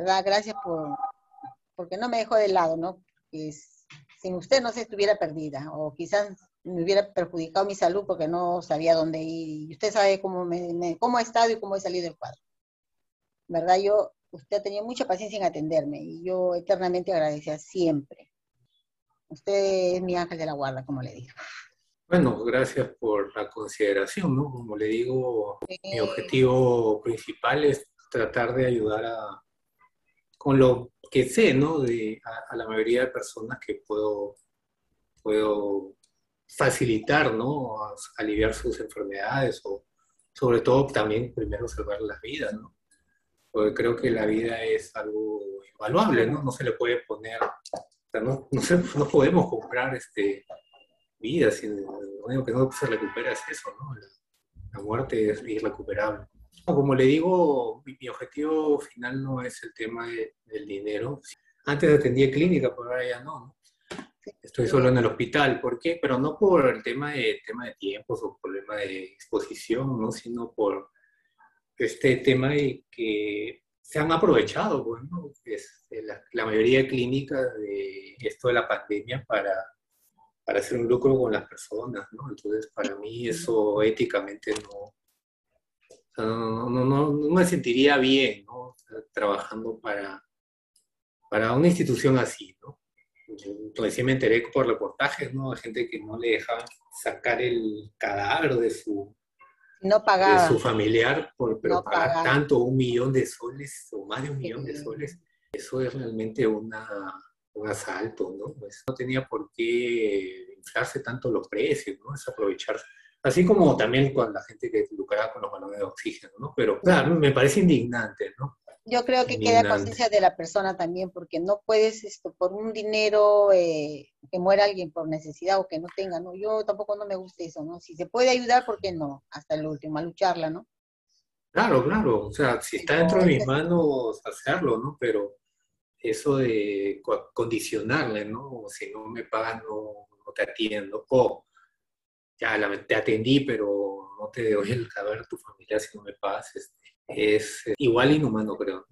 verdad, gracias por, porque no me dejó de lado, ¿no? sin usted no se estuviera perdida, o quizás me hubiera perjudicado mi salud porque no sabía dónde ir. Y usted sabe cómo, me, cómo he estado y cómo he salido del cuadro. ¿Verdad? Yo, usted ha tenido mucha paciencia en atenderme y yo eternamente agradecía siempre. Usted es mi ángel de la guarda, como le digo. Bueno, gracias por la consideración, ¿no? Como le digo, mi objetivo principal es tratar de ayudar a, con lo que sé, ¿no? De, a, la mayoría de personas que puedo, puedo facilitar, ¿no? aliviar sus enfermedades o sobre todo también primero salvar las vidas, ¿no? Porque creo que la vida es algo invaluable, ¿no? No se le puede poner, no, no, podemos comprar este, vidas, lo único que no se recupera es eso, ¿no? La, muerte es irrecuperable. Como le digo, mi, objetivo final no es el tema del dinero. Antes atendía clínica, pero ahora ya no, ¿no? Estoy solo en el hospital. ¿Por qué? Pero no por el tema de, tema de tiempos o problema de exposición, ¿no? sino por este tema de que se han aprovechado, bueno, es la, mayoría de clínicas de esto de la pandemia para, para hacer un lucro con las personas, ¿no? Entonces, para mí eso éticamente no, no, no, no, no me sentiría bien, ¿no? trabajando para, para una institución así, ¿no? Sí me enteré por reportajes, ¿no? De gente que no le dejaban sacar el cadáver de su, no pagaba. de su familiar, por, pero pagar tanto, un millón de soles o más de un millón de soles, eso es realmente una, un asalto, ¿no? Pues no tenía por qué inflarse tanto los precios, ¿no? Es aprovecharse. Así como también con la gente que lucraba con los balones de oxígeno, ¿no? Pero claro, me parece indignante, ¿no? Yo creo que queda conciencia de la persona también, porque no puedes, esto, por un dinero, eh, que muera alguien por necesidad o que no tenga, ¿no? Yo tampoco no me gusta eso, ¿no? Si se puede ayudar, ¿por qué no? Hasta el último, a lucharla, ¿no? Claro, claro, o sea, si está dentro de mis manos, hacerlo, ¿no? Pero eso de condicionarle, ¿no? Si no me pagan, no, te atiendo. O ya te atendí, pero no te doy el cadáver a tu familia si no me pagas, este, es igual inhumano, creo.